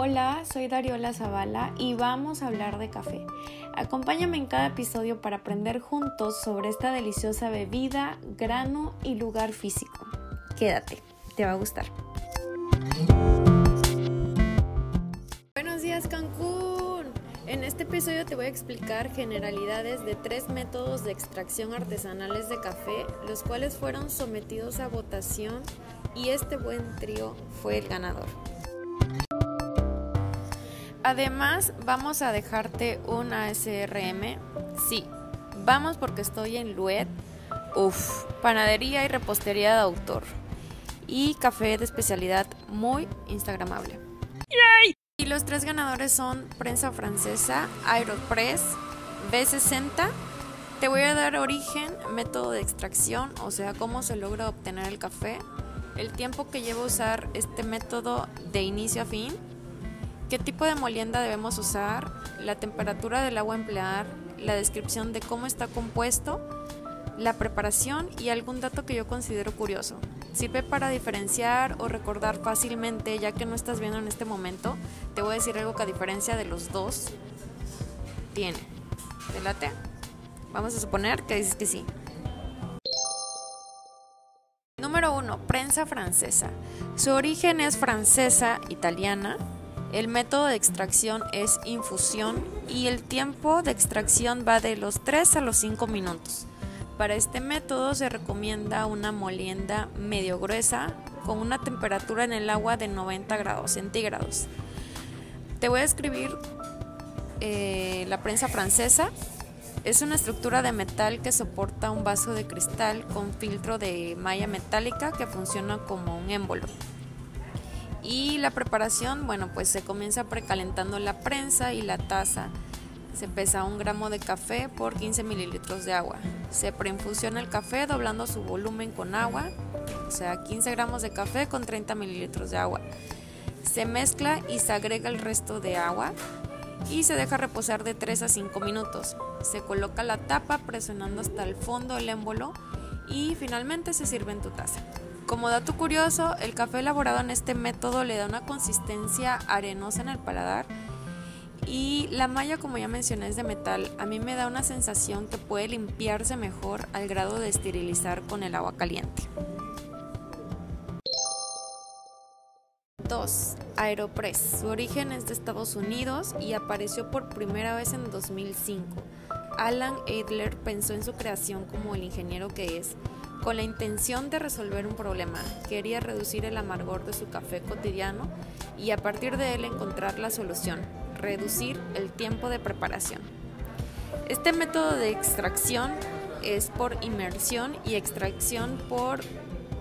Hola, soy Dariola Zavala y vamos a hablar de café. Acompáñame en cada episodio para aprender juntos sobre esta deliciosa bebida, grano y lugar físico. Quédate, te va a gustar. Buenos días Cancún. En este episodio te voy a explicar generalidades de tres métodos de extracción artesanales de café, los cuales fueron sometidos a votación y este buen trío fue el ganador. Además, vamos a dejarte un ASRM. Sí, vamos porque estoy en Luet. Uf, panadería y repostería de autor. Y café de especialidad muy instagramable. Y los tres ganadores son Prensa Francesa, Aeropress, B60. Te voy a dar origen, método de extracción, o sea, cómo se logra obtener el café, el tiempo que lleva usar este método de inicio a fin qué tipo de molienda debemos usar, la temperatura del agua a emplear, la descripción de cómo está compuesto, la preparación y algún dato que yo considero curioso. Sirve para diferenciar o recordar fácilmente, ya que no estás viendo en este momento, te voy a decir algo que a diferencia de los dos tiene. ¿Te late? Vamos a suponer que dices que sí. Número 1. Prensa francesa. Su origen es francesa, italiana, el método de extracción es infusión y el tiempo de extracción va de los 3 a los 5 minutos. Para este método se recomienda una molienda medio gruesa con una temperatura en el agua de 90 grados centígrados. Te voy a escribir eh, la prensa francesa. Es una estructura de metal que soporta un vaso de cristal con filtro de malla metálica que funciona como un émbolo. Y la preparación, bueno, pues se comienza precalentando la prensa y la taza. Se pesa un gramo de café por 15 mililitros de agua. Se preinfusiona el café doblando su volumen con agua, o sea, 15 gramos de café con 30 mililitros de agua. Se mezcla y se agrega el resto de agua y se deja reposar de 3 a 5 minutos. Se coloca la tapa presionando hasta el fondo el émbolo y finalmente se sirve en tu taza. Como dato curioso, el café elaborado en este método le da una consistencia arenosa en el paladar y la malla, como ya mencioné, es de metal. A mí me da una sensación que puede limpiarse mejor al grado de esterilizar con el agua caliente. 2. Aeropress. Su origen es de Estados Unidos y apareció por primera vez en 2005. Alan Adler pensó en su creación como el ingeniero que es con la intención de resolver un problema. Quería reducir el amargor de su café cotidiano y a partir de él encontrar la solución, reducir el tiempo de preparación. Este método de extracción es por inmersión y extracción por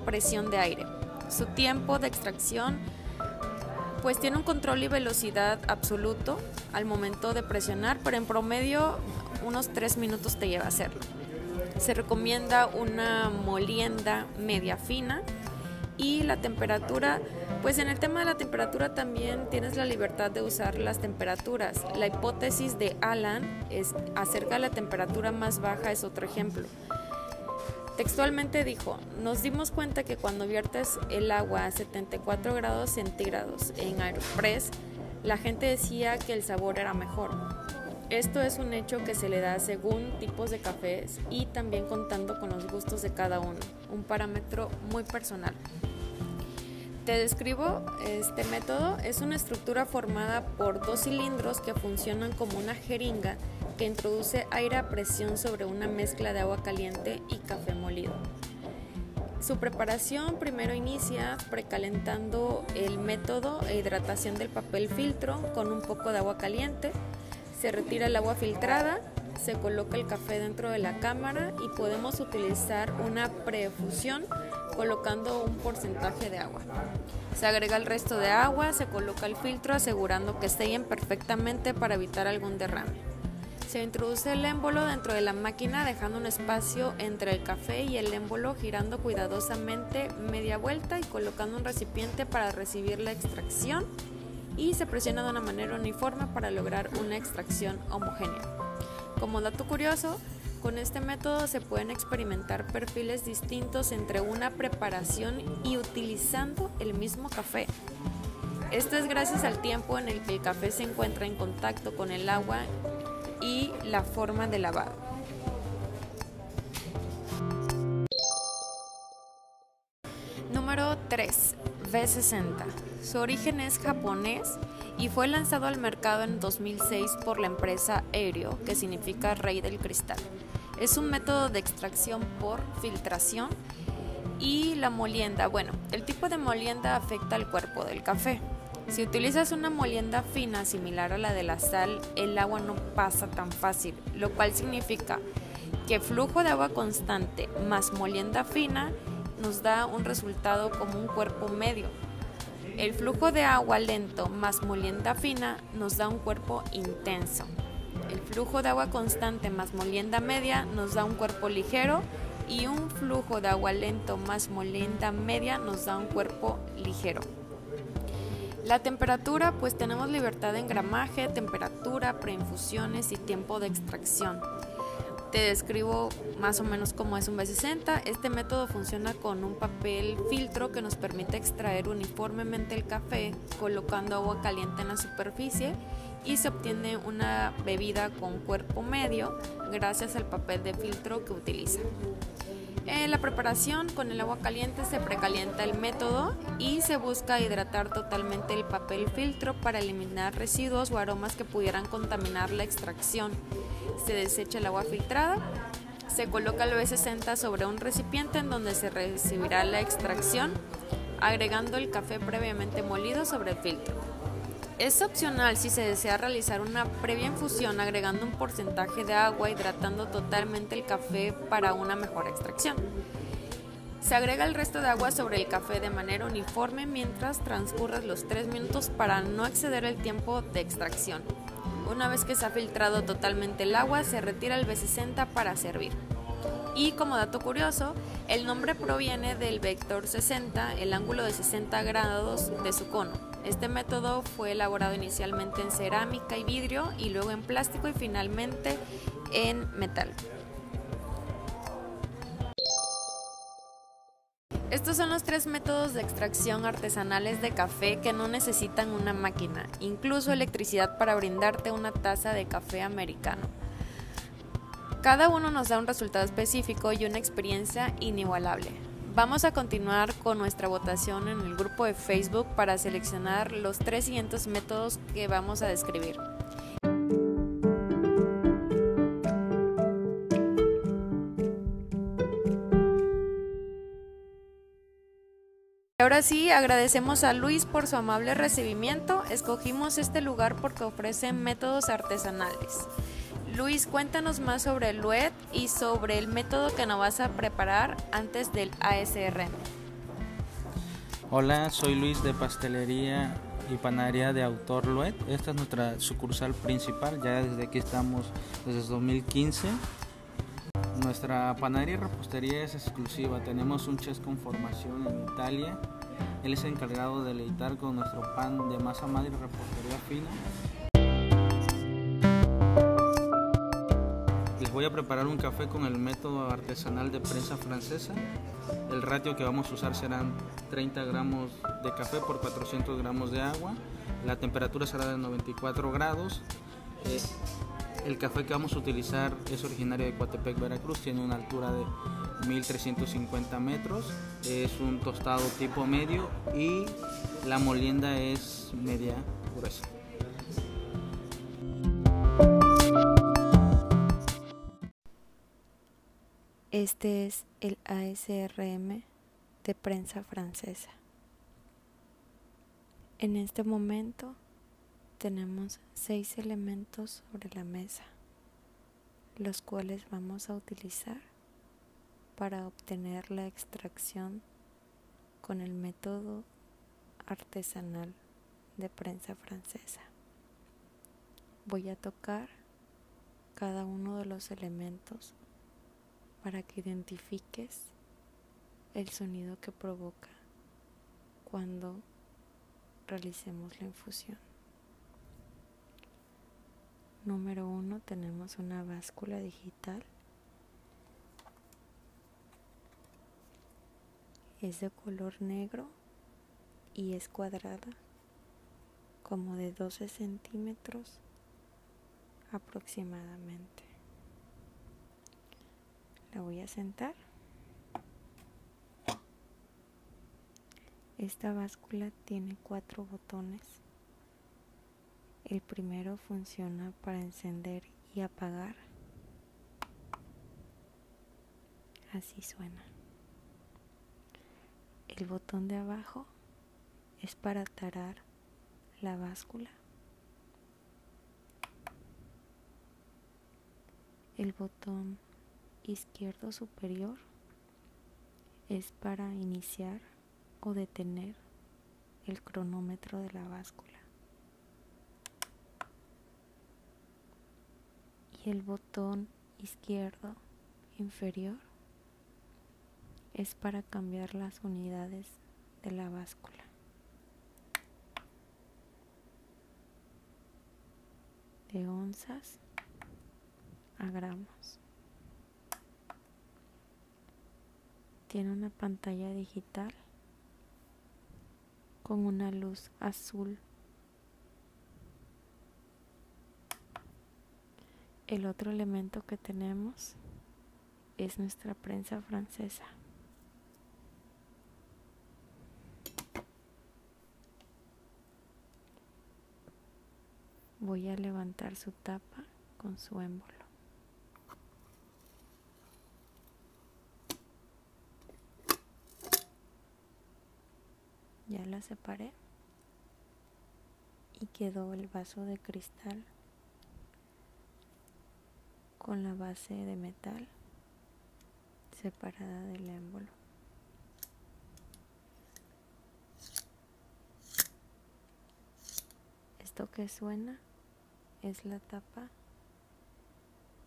presión de aire. Su tiempo de extracción pues tiene un control y velocidad absoluto al momento de presionar, pero en promedio unos 3 minutos te lleva a hacerlo. Se recomienda una molienda media fina y la temperatura, pues en el tema de la temperatura también tienes la libertad de usar las temperaturas. La hipótesis de Alan es acerca de la temperatura más baja es otro ejemplo. Textualmente dijo, nos dimos cuenta que cuando viertes el agua a 74 grados centígrados en Aeropress, la gente decía que el sabor era mejor. Esto es un hecho que se le da según tipos de cafés y también contando con los gustos de cada uno, un parámetro muy personal. Te describo este método. Es una estructura formada por dos cilindros que funcionan como una jeringa que introduce aire a presión sobre una mezcla de agua caliente y café molido. Su preparación primero inicia precalentando el método e hidratación del papel filtro con un poco de agua caliente se retira el agua filtrada, se coloca el café dentro de la cámara y podemos utilizar una prefusión colocando un porcentaje de agua. Se agrega el resto de agua, se coloca el filtro asegurando que sellen perfectamente para evitar algún derrame. Se introduce el émbolo dentro de la máquina dejando un espacio entre el café y el émbolo girando cuidadosamente media vuelta y colocando un recipiente para recibir la extracción y se presiona de una manera uniforme para lograr una extracción homogénea. Como dato curioso, con este método se pueden experimentar perfiles distintos entre una preparación y utilizando el mismo café. Esto es gracias al tiempo en el que el café se encuentra en contacto con el agua y la forma de lavado. Número 3. B60. Su origen es japonés y fue lanzado al mercado en 2006 por la empresa Aereo, que significa rey del cristal. Es un método de extracción por filtración y la molienda. Bueno, el tipo de molienda afecta al cuerpo del café. Si utilizas una molienda fina similar a la de la sal, el agua no pasa tan fácil, lo cual significa que flujo de agua constante más molienda fina nos da un resultado como un cuerpo medio. El flujo de agua lento más molienda fina nos da un cuerpo intenso. El flujo de agua constante más molienda media nos da un cuerpo ligero y un flujo de agua lento más molienda media nos da un cuerpo ligero. La temperatura, pues tenemos libertad en gramaje, temperatura, preinfusiones y tiempo de extracción. Te describo más o menos cómo es un B60. Este método funciona con un papel filtro que nos permite extraer uniformemente el café colocando agua caliente en la superficie y se obtiene una bebida con cuerpo medio gracias al papel de filtro que utiliza. En la preparación con el agua caliente se precalienta el método y se busca hidratar totalmente el papel filtro para eliminar residuos o aromas que pudieran contaminar la extracción. Se desecha el agua filtrada, se coloca el B60 sobre un recipiente en donde se recibirá la extracción, agregando el café previamente molido sobre el filtro. Es opcional si se desea realizar una previa infusión agregando un porcentaje de agua hidratando totalmente el café para una mejor extracción. Se agrega el resto de agua sobre el café de manera uniforme mientras transcurren los 3 minutos para no exceder el tiempo de extracción. Una vez que se ha filtrado totalmente el agua, se retira el B60 para servir. Y como dato curioso, el nombre proviene del vector 60, el ángulo de 60 grados de su cono. Este método fue elaborado inicialmente en cerámica y vidrio y luego en plástico y finalmente en metal. Estos son los tres métodos de extracción artesanales de café que no necesitan una máquina, incluso electricidad para brindarte una taza de café americano. Cada uno nos da un resultado específico y una experiencia inigualable. Vamos a continuar con nuestra votación en el grupo de Facebook para seleccionar los tres siguientes métodos que vamos a describir. Ahora sí, agradecemos a Luis por su amable recibimiento. Escogimos este lugar porque ofrece métodos artesanales. Luis, cuéntanos más sobre el LUED y sobre el método que nos vas a preparar antes del ASRM. Hola, soy Luis de Pastelería y Panadería de Autor LUED. Esta es nuestra sucursal principal, ya desde aquí estamos desde 2015. Nuestra panadería y repostería es exclusiva. Tenemos un chef con formación en Italia. Él es encargado de deleitar con nuestro pan de masa madre y repostería fina voy a preparar un café con el método artesanal de prensa francesa. El ratio que vamos a usar serán 30 gramos de café por 400 gramos de agua. La temperatura será de 94 grados. Eh, el café que vamos a utilizar es originario de Coatepec, Veracruz. Tiene una altura de 1350 metros. Es un tostado tipo medio y la molienda es media gruesa. Este es el ASRM de prensa francesa. En este momento tenemos seis elementos sobre la mesa, los cuales vamos a utilizar para obtener la extracción con el método artesanal de prensa francesa. Voy a tocar cada uno de los elementos para que identifiques el sonido que provoca cuando realicemos la infusión. Número uno tenemos una báscula digital. Es de color negro y es cuadrada. como de 12 centímetros aproximadamente. Voy a sentar. Esta báscula tiene cuatro botones. El primero funciona para encender y apagar. Así suena. El botón de abajo es para tarar la báscula. El botón izquierdo superior es para iniciar o detener el cronómetro de la báscula. Y el botón izquierdo inferior es para cambiar las unidades de la báscula. De onzas a gramos. Tiene una pantalla digital con una luz azul. El otro elemento que tenemos es nuestra prensa francesa. Voy a levantar su tapa con su émbolo. Ya la separé y quedó el vaso de cristal con la base de metal separada del émbolo. Esto que suena es la tapa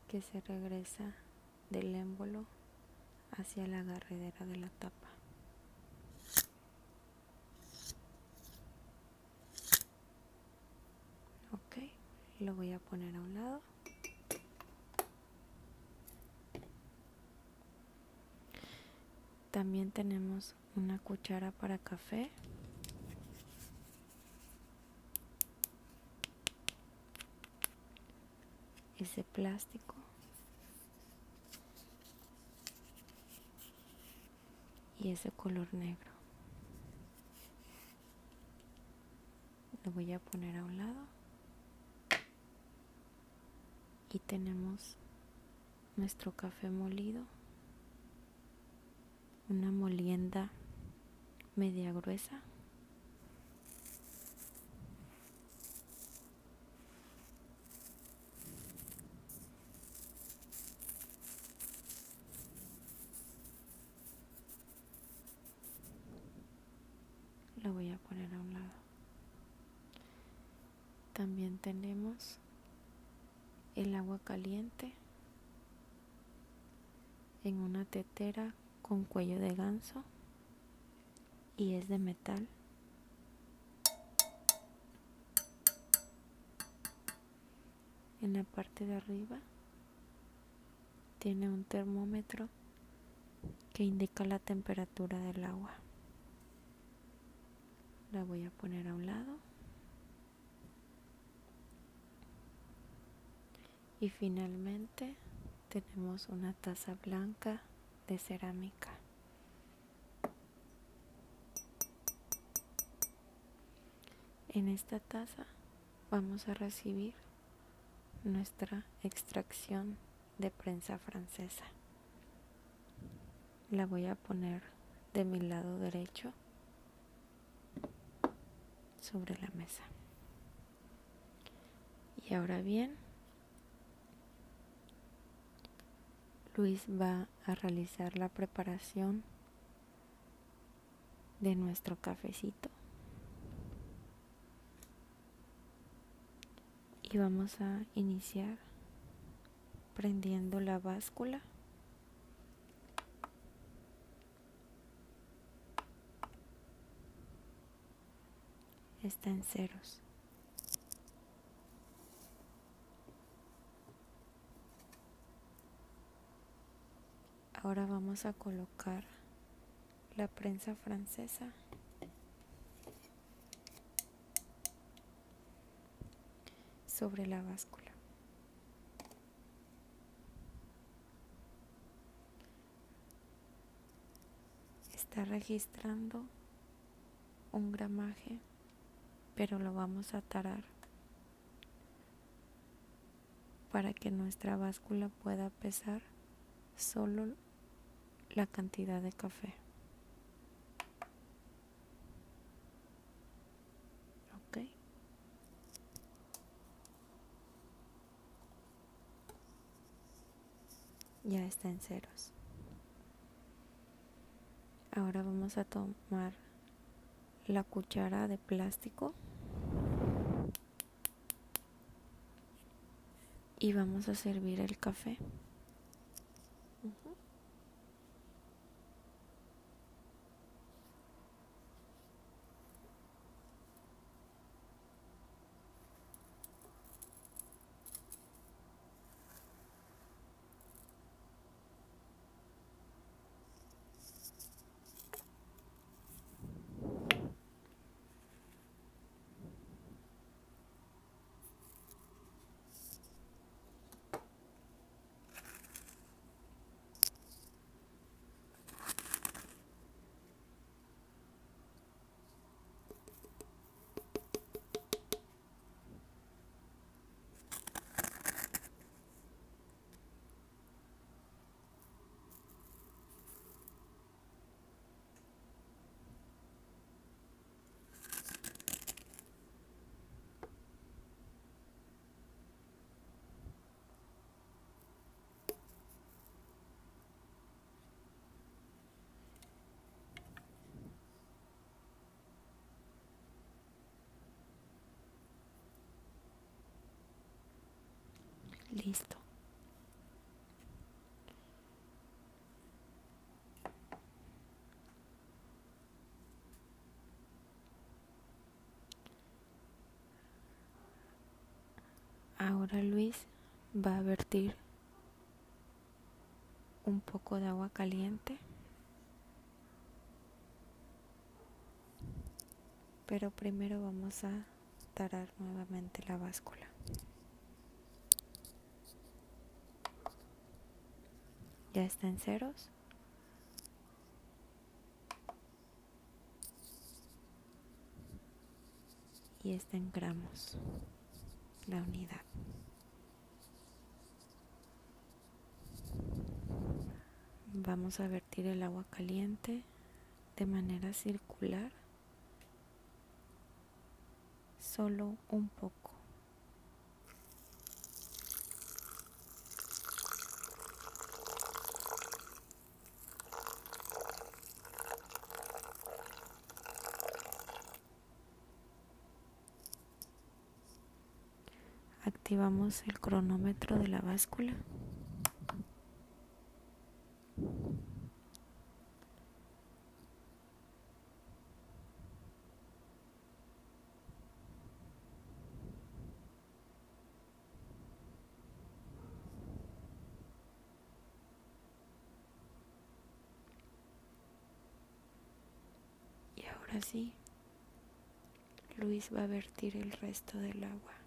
que se regresa del émbolo hacia la agarredera de la tapa. Ok, lo voy a poner a un lado. También tenemos una cuchara para café ese plástico y ese color negro. Lo voy a poner a un lado y tenemos nuestro café molido, una molienda media gruesa. lo voy a poner a un lado. También tenemos el agua caliente en una tetera con cuello de ganso y es de metal. En la parte de arriba tiene un termómetro que indica la temperatura del agua la voy a poner a un lado y finalmente tenemos una taza blanca de cerámica en esta taza vamos a recibir nuestra extracción de prensa francesa la voy a poner de mi lado derecho sobre la mesa. Y ahora bien, Luis va a realizar la preparación de nuestro cafecito. Y vamos a iniciar prendiendo la báscula. está en ceros. Ahora vamos a colocar la prensa francesa sobre la báscula. Está registrando un gramaje, pero lo vamos a tarar para que nuestra báscula pueda pesar solo la cantidad de café. Ya está en ceros. Ahora vamos a tomar la cuchara de plástico y vamos a servir el café. Listo. Ahora Luis va a vertir un poco de agua caliente. Pero primero vamos a tarar nuevamente la báscula. Ya está en ceros. Y está en gramos la unidad. Vamos a vertir el agua caliente de manera circular, solo un poco. Activamos el cronómetro de la báscula. Y ahora sí, Luis va a vertir el resto del agua.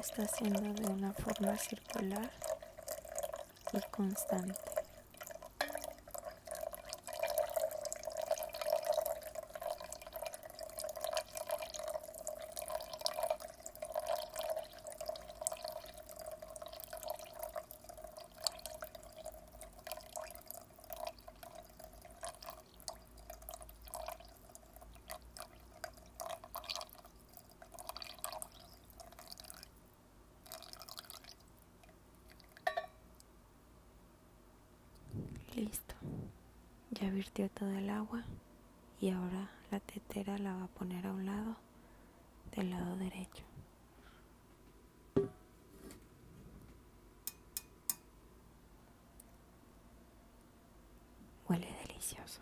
Está haciendo de una forma circular y constante. Listo. Ya virtió todo el agua y ahora la tetera la va a poner a un lado, del lado derecho. Huele delicioso.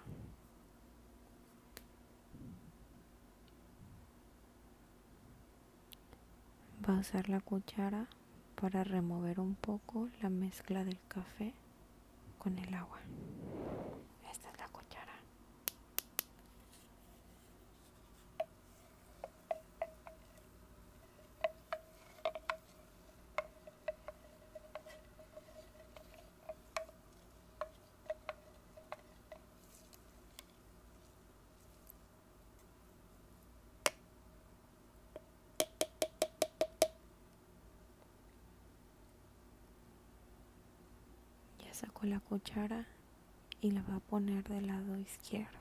Va a usar la cuchara para remover un poco la mezcla del café con el agua. Sacó la cuchara y la va a poner del lado izquierdo.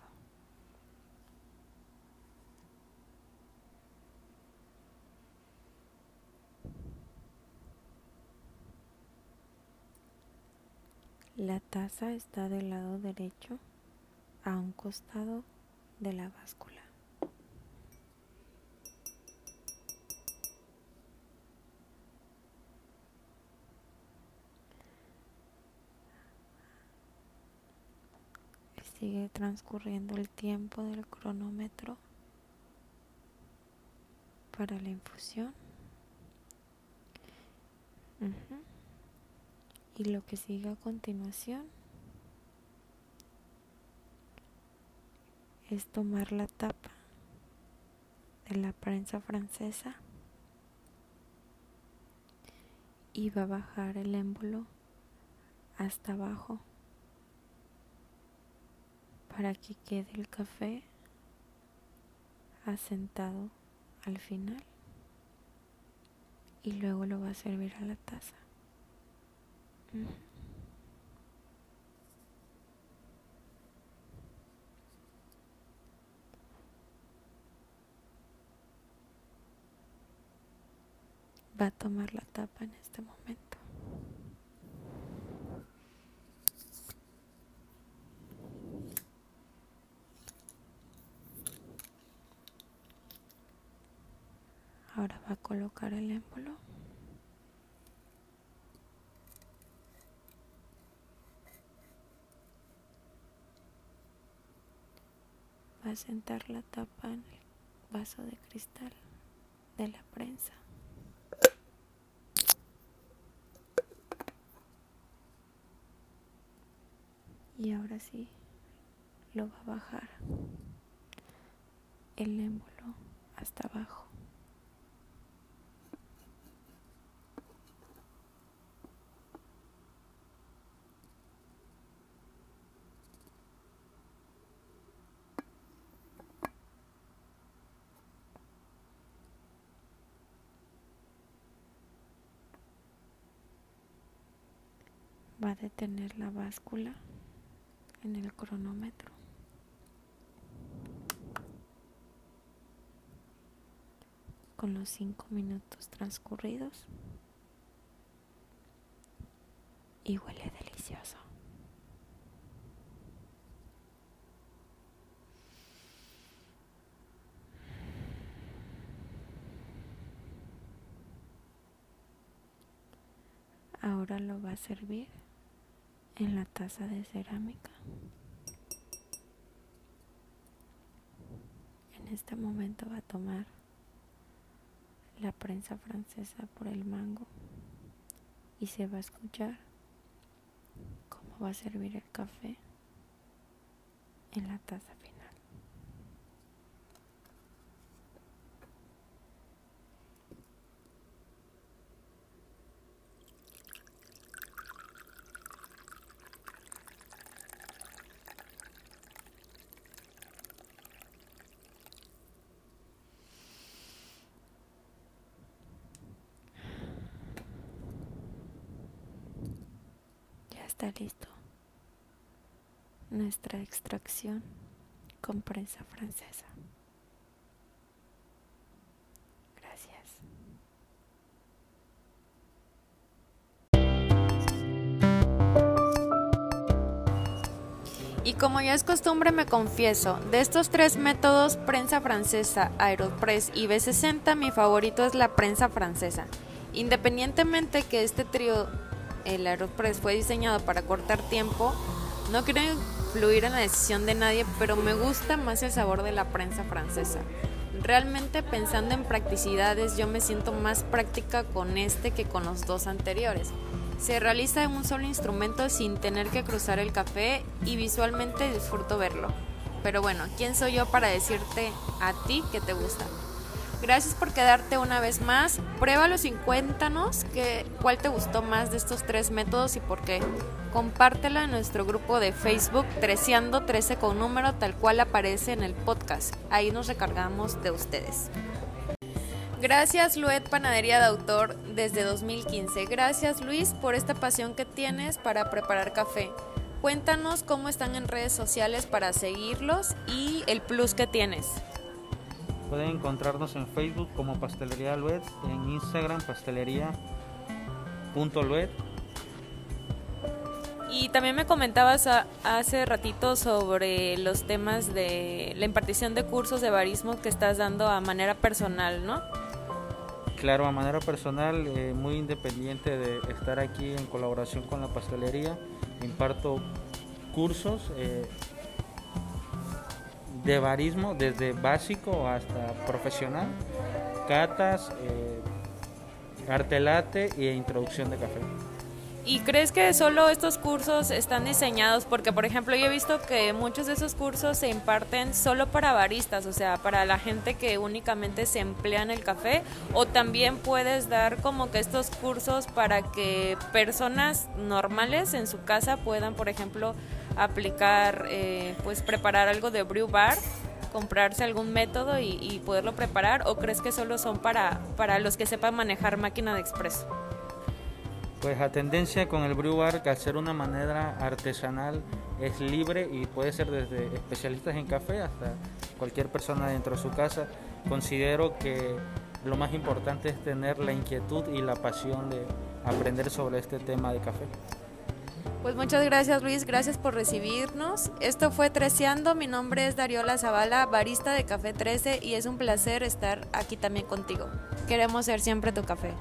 La taza está del lado derecho a un costado de la báscula. Sigue transcurriendo el tiempo del cronómetro para la infusión. Y lo que sigue a continuación es tomar la tapa de la prensa francesa y va a bajar el émbolo hasta abajo para que quede el café asentado al final y luego lo va a servir a la taza. Va a tomar la tapa en este momento. Ahora va a colocar el émbolo. Va a sentar la tapa en el vaso de cristal de la prensa. Y ahora sí lo va a bajar el émbolo hasta abajo. Va a detener la báscula en el cronómetro. Con los cinco minutos transcurridos y huele delicioso. Ahora lo va a servir en la taza de cerámica. En este momento va a tomar la prensa francesa por el mango y se va a escuchar cómo va a servir el café en la taza final. Está listo nuestra extracción con prensa francesa. Gracias. Y como ya es costumbre me confieso, de estos tres métodos, prensa francesa, Aeropress y B60, mi favorito es la prensa francesa. Independientemente que este trío, el Aeropress, fue diseñado para cortar tiempo, no quiero influir en la decisión de nadie, pero me gusta más el sabor de la prensa francesa. Realmente pensando en practicidades, yo me siento más práctica con este que con los dos anteriores. Se realiza en un solo instrumento sin tener que cruzar el café y visualmente disfruto verlo. Pero bueno, ¿quién soy yo para decirte a ti que te gusta? Gracias por quedarte una vez más. Pruébalo y cuéntanos que, cuál te gustó más de estos tres métodos y por qué. Compártela en nuestro grupo de Facebook Treceando 13 con número tal cual aparece en el podcast. Ahí nos recargamos de ustedes. Gracias Luet Panadería de Autor desde 2015. Gracias Luis por esta pasión que tienes para preparar café. Cuéntanos cómo están en redes sociales para seguirlos y el plus que tienes. Pueden encontrarnos en Facebook como Pastelería Luet, en Instagram pastelería.luet. Y también me comentabas hace ratito sobre los temas de la impartición de cursos de barismo que estás dando a manera personal, ¿no? Claro, a manera personal, eh, muy independiente de estar aquí en colaboración con la pastelería, imparto cursos eh, de barismo desde básico hasta profesional, catas, eh, artelate e introducción de café. ¿Y crees que solo estos cursos están diseñados? Porque, por ejemplo, yo he visto que muchos de esos cursos se imparten solo para baristas, o sea, para la gente que únicamente se emplea en el café, o también puedes dar como que estos cursos para que personas normales en su casa puedan, por ejemplo, aplicar, eh, pues preparar algo de brew bar comprarse algún método y, y, poderlo preparar o crees que solo son para, para los que sepan manejar máquina de expreso? Pues la tendencia con el brew bar, que al ser una manera artesanal, es libre y puede ser desde especialistas en café hasta cualquier persona dentro de su casa. Considero que lo más importante es tener la inquietud y la pasión de aprender sobre este tema de café. Pues muchas gracias Luis, gracias por recibirnos. Esto fue Treceando, mi nombre es Dariola Zavala, barista de Café 13 y es un placer estar aquí también contigo. Queremos ser siempre tu café.